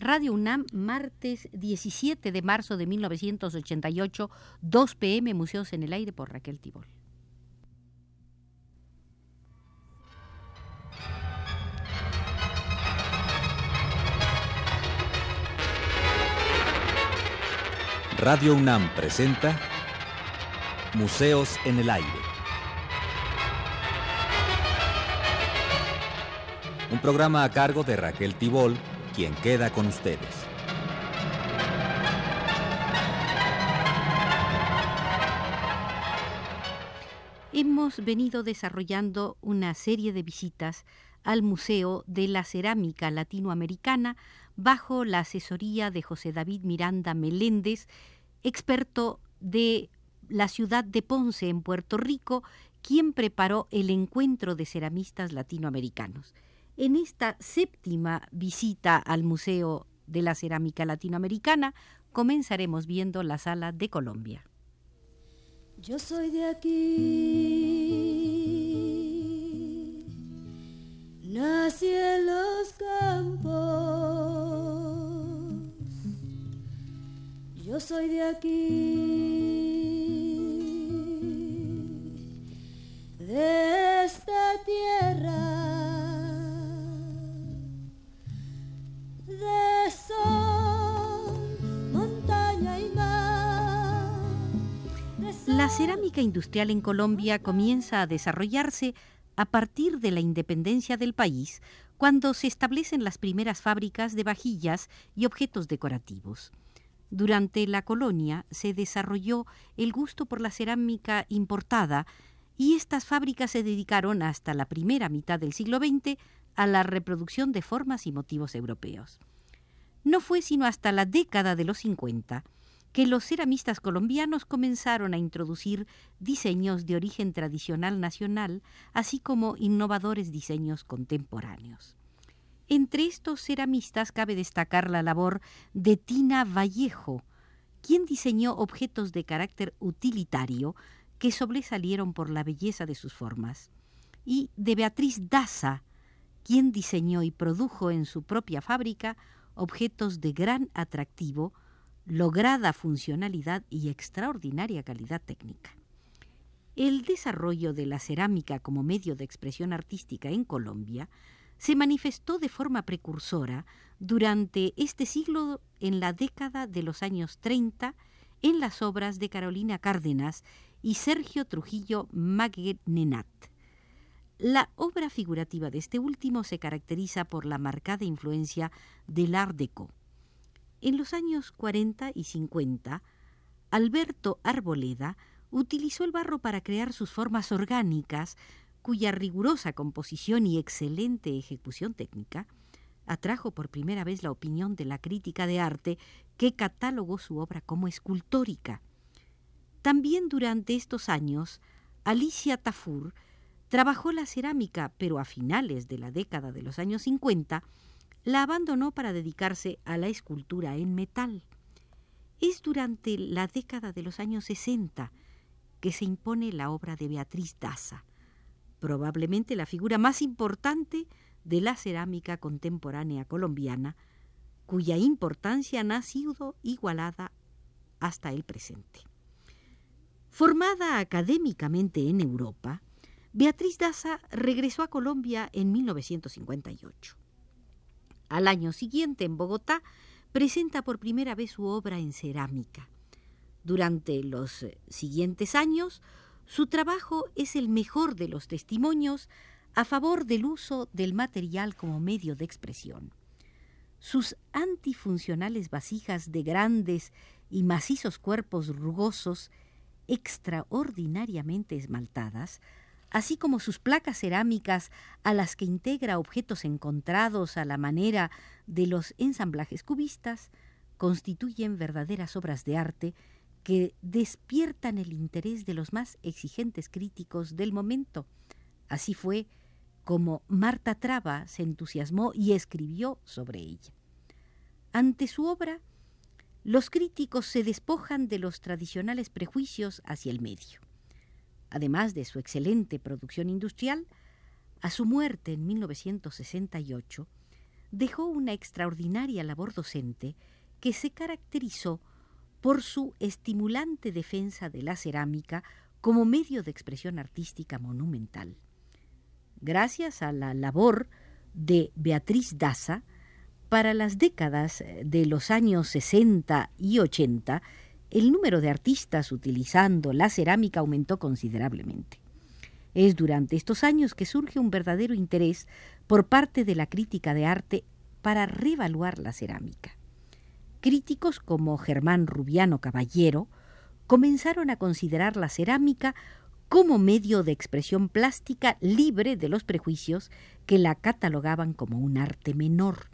Radio UNAM, martes 17 de marzo de 1988, 2 pm, Museos en el Aire por Raquel Tibol. Radio UNAM presenta Museos en el Aire. Un programa a cargo de Raquel Tibol, quien queda con ustedes. Hemos venido desarrollando una serie de visitas al Museo de la Cerámica Latinoamericana bajo la asesoría de José David Miranda Meléndez, experto de la ciudad de Ponce en Puerto Rico, quien preparó el encuentro de ceramistas latinoamericanos. En esta séptima visita al Museo de la Cerámica Latinoamericana, comenzaremos viendo la sala de Colombia. Yo soy de aquí, nací en los campos. Yo soy de aquí, La cerámica industrial en Colombia comienza a desarrollarse a partir de la independencia del país, cuando se establecen las primeras fábricas de vajillas y objetos decorativos. Durante la colonia se desarrolló el gusto por la cerámica importada y estas fábricas se dedicaron hasta la primera mitad del siglo XX a la reproducción de formas y motivos europeos. No fue sino hasta la década de los 50 que los ceramistas colombianos comenzaron a introducir diseños de origen tradicional nacional, así como innovadores diseños contemporáneos. Entre estos ceramistas cabe destacar la labor de Tina Vallejo, quien diseñó objetos de carácter utilitario que sobresalieron por la belleza de sus formas, y de Beatriz Daza, quien diseñó y produjo en su propia fábrica objetos de gran atractivo, lograda funcionalidad y extraordinaria calidad técnica. El desarrollo de la cerámica como medio de expresión artística en Colombia se manifestó de forma precursora durante este siglo en la década de los años 30 en las obras de Carolina Cárdenas y Sergio Trujillo Maguenenat. La obra figurativa de este último se caracteriza por la marcada influencia del Art Deco. En los años 40 y 50, Alberto Arboleda utilizó el barro para crear sus formas orgánicas, cuya rigurosa composición y excelente ejecución técnica atrajo por primera vez la opinión de la crítica de arte que catalogó su obra como escultórica. También durante estos años, Alicia Tafur trabajó la cerámica, pero a finales de la década de los años 50 la abandonó para dedicarse a la escultura en metal. Es durante la década de los años 60 que se impone la obra de Beatriz Daza, probablemente la figura más importante de la cerámica contemporánea colombiana, cuya importancia no ha sido igualada hasta el presente. Formada académicamente en Europa, Beatriz Daza regresó a Colombia en 1958. Al año siguiente, en Bogotá, presenta por primera vez su obra en cerámica. Durante los eh, siguientes años, su trabajo es el mejor de los testimonios a favor del uso del material como medio de expresión. Sus antifuncionales vasijas de grandes y macizos cuerpos rugosos, extraordinariamente esmaltadas, así como sus placas cerámicas a las que integra objetos encontrados a la manera de los ensamblajes cubistas, constituyen verdaderas obras de arte que despiertan el interés de los más exigentes críticos del momento. Así fue como Marta Traba se entusiasmó y escribió sobre ella. Ante su obra, los críticos se despojan de los tradicionales prejuicios hacia el medio además de su excelente producción industrial, a su muerte en 1968, dejó una extraordinaria labor docente que se caracterizó por su estimulante defensa de la cerámica como medio de expresión artística monumental. Gracias a la labor de Beatriz Daza, para las décadas de los años 60 y 80, el número de artistas utilizando la cerámica aumentó considerablemente. Es durante estos años que surge un verdadero interés por parte de la crítica de arte para revaluar la cerámica. Críticos como Germán Rubiano Caballero comenzaron a considerar la cerámica como medio de expresión plástica libre de los prejuicios que la catalogaban como un arte menor.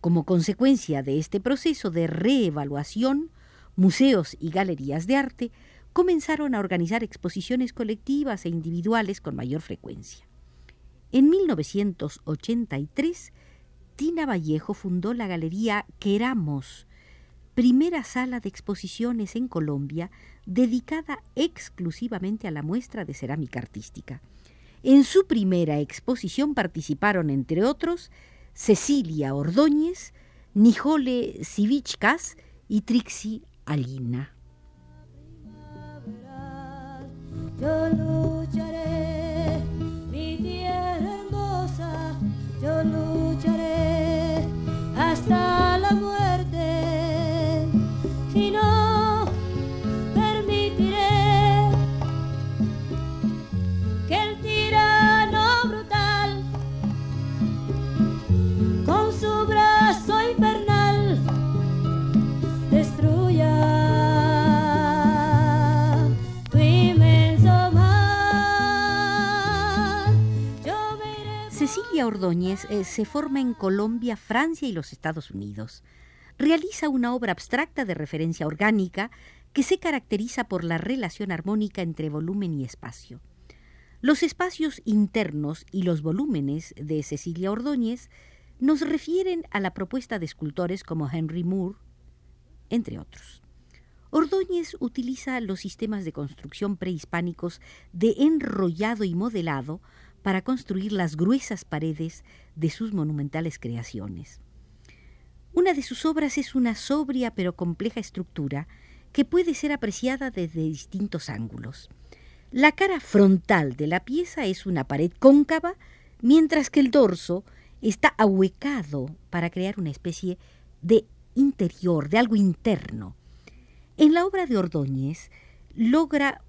Como consecuencia de este proceso de reevaluación, museos y galerías de arte comenzaron a organizar exposiciones colectivas e individuales con mayor frecuencia. En 1983, Tina Vallejo fundó la galería Queramos, primera sala de exposiciones en Colombia dedicada exclusivamente a la muestra de cerámica artística. En su primera exposición participaron, entre otros, Cecilia Ordóñez, Nijole Sivichkas y Trixie Alina. Ordóñez eh, se forma en Colombia, Francia y los Estados Unidos. Realiza una obra abstracta de referencia orgánica que se caracteriza por la relación armónica entre volumen y espacio. Los espacios internos y los volúmenes de Cecilia Ordóñez nos refieren a la propuesta de escultores como Henry Moore, entre otros. Ordóñez utiliza los sistemas de construcción prehispánicos de enrollado y modelado para construir las gruesas paredes de sus monumentales creaciones. Una de sus obras es una sobria pero compleja estructura que puede ser apreciada desde distintos ángulos. La cara frontal de la pieza es una pared cóncava, mientras que el dorso está ahuecado para crear una especie de interior, de algo interno. En la obra de Ordóñez logra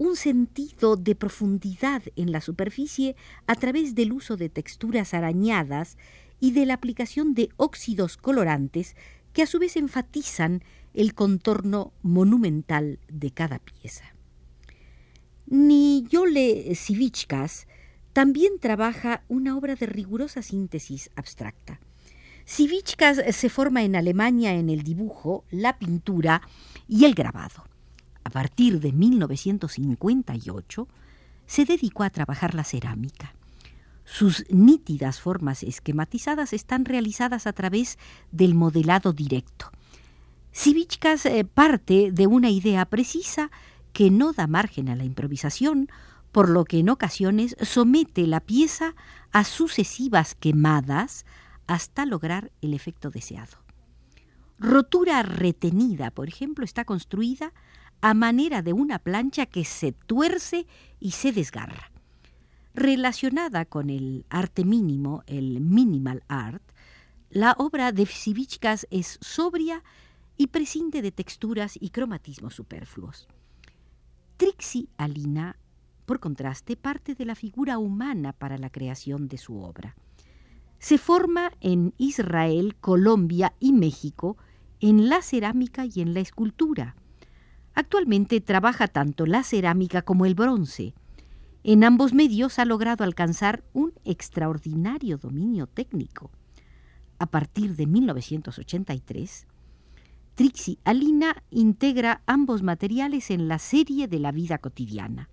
un sentido de profundidad en la superficie a través del uso de texturas arañadas y de la aplicación de óxidos colorantes que a su vez enfatizan el contorno monumental de cada pieza. Niyole Sivichkas también trabaja una obra de rigurosa síntesis abstracta. Sivichkas se forma en Alemania en el dibujo, la pintura y el grabado. A partir de 1958, se dedicó a trabajar la cerámica. Sus nítidas formas esquematizadas están realizadas a través del modelado directo. Sivichkas eh, parte de una idea precisa que no da margen a la improvisación, por lo que en ocasiones somete la pieza a sucesivas quemadas hasta lograr el efecto deseado. Rotura retenida, por ejemplo, está construida a manera de una plancha que se tuerce y se desgarra. Relacionada con el arte mínimo, el minimal art, la obra de Sivichkas es sobria y prescinde de texturas y cromatismos superfluos. Trixie Alina, por contraste, parte de la figura humana para la creación de su obra. Se forma en Israel, Colombia y México en la cerámica y en la escultura. Actualmente trabaja tanto la cerámica como el bronce. En ambos medios ha logrado alcanzar un extraordinario dominio técnico. A partir de 1983, Trixie Alina integra ambos materiales en la serie de la vida cotidiana.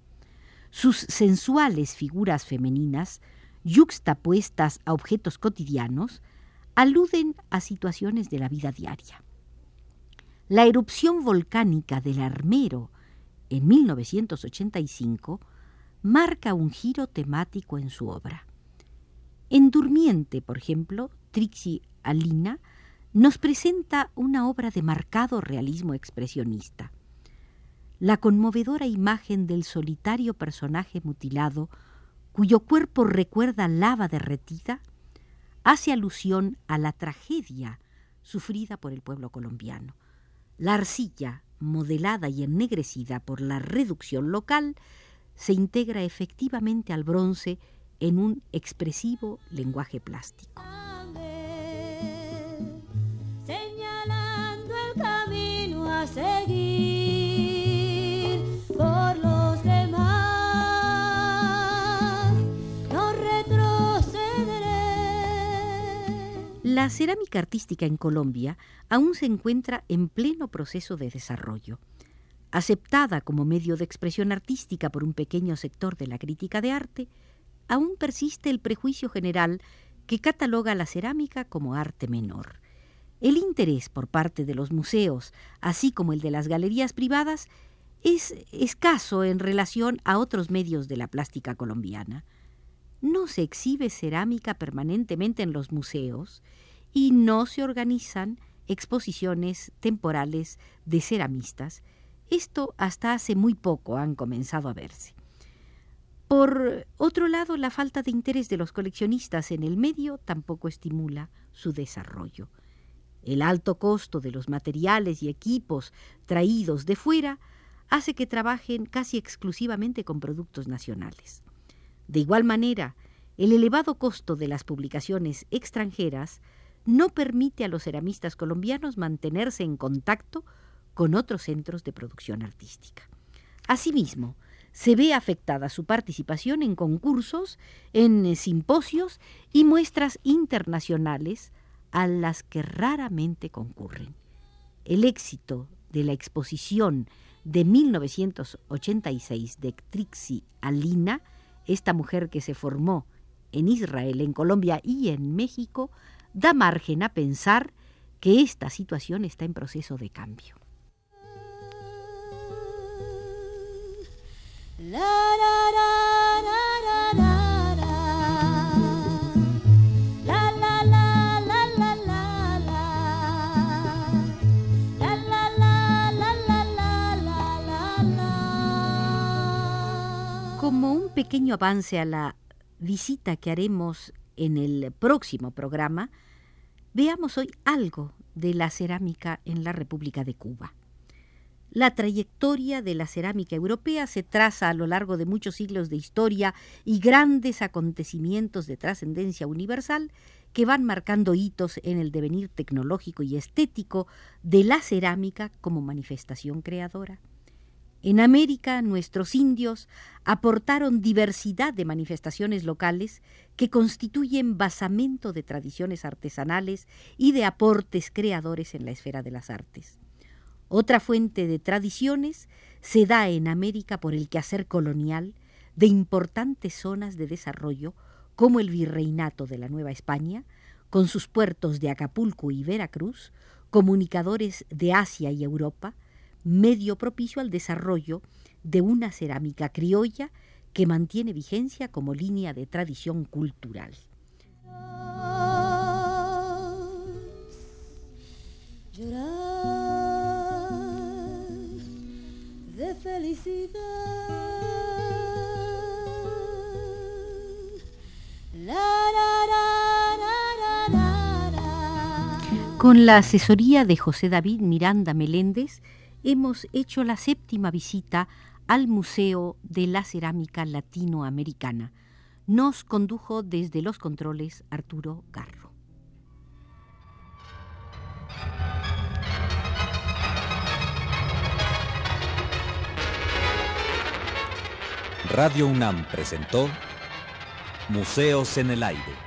Sus sensuales figuras femeninas, yuxtapuestas a objetos cotidianos, aluden a situaciones de la vida diaria. La erupción volcánica del Armero en 1985 marca un giro temático en su obra. En Durmiente, por ejemplo, Trixie Alina nos presenta una obra de marcado realismo expresionista. La conmovedora imagen del solitario personaje mutilado, cuyo cuerpo recuerda lava derretida, hace alusión a la tragedia sufrida por el pueblo colombiano. La arcilla, modelada y ennegrecida por la reducción local, se integra efectivamente al bronce en un expresivo lenguaje plástico. La cerámica artística en Colombia aún se encuentra en pleno proceso de desarrollo. Aceptada como medio de expresión artística por un pequeño sector de la crítica de arte, aún persiste el prejuicio general que cataloga la cerámica como arte menor. El interés por parte de los museos, así como el de las galerías privadas, es escaso en relación a otros medios de la plástica colombiana. No se exhibe cerámica permanentemente en los museos y no se organizan exposiciones temporales de ceramistas. Esto hasta hace muy poco han comenzado a verse. Por otro lado, la falta de interés de los coleccionistas en el medio tampoco estimula su desarrollo. El alto costo de los materiales y equipos traídos de fuera hace que trabajen casi exclusivamente con productos nacionales. De igual manera, el elevado costo de las publicaciones extranjeras no permite a los ceramistas colombianos mantenerse en contacto con otros centros de producción artística. Asimismo, se ve afectada su participación en concursos, en simposios y muestras internacionales a las que raramente concurren. El éxito de la exposición de 1986 de Trixie Alina, esta mujer que se formó en Israel, en Colombia y en México, da margen a pensar que esta situación está en proceso de cambio. La, la, la. Como un pequeño avance a la visita que haremos en el próximo programa, veamos hoy algo de la cerámica en la República de Cuba. La trayectoria de la cerámica europea se traza a lo largo de muchos siglos de historia y grandes acontecimientos de trascendencia universal que van marcando hitos en el devenir tecnológico y estético de la cerámica como manifestación creadora. En América, nuestros indios aportaron diversidad de manifestaciones locales que constituyen basamento de tradiciones artesanales y de aportes creadores en la esfera de las artes. Otra fuente de tradiciones se da en América por el quehacer colonial de importantes zonas de desarrollo como el Virreinato de la Nueva España, con sus puertos de Acapulco y Veracruz, comunicadores de Asia y Europa, medio propicio al desarrollo de una cerámica criolla que mantiene vigencia como línea de tradición cultural. Llorar de felicidad. La, la, la, la, la, la, la. Con la asesoría de José David Miranda Meléndez, hemos hecho la séptima visita al Museo de la Cerámica Latinoamericana. Nos condujo desde los controles Arturo Garro. Radio UNAM presentó Museos en el Aire.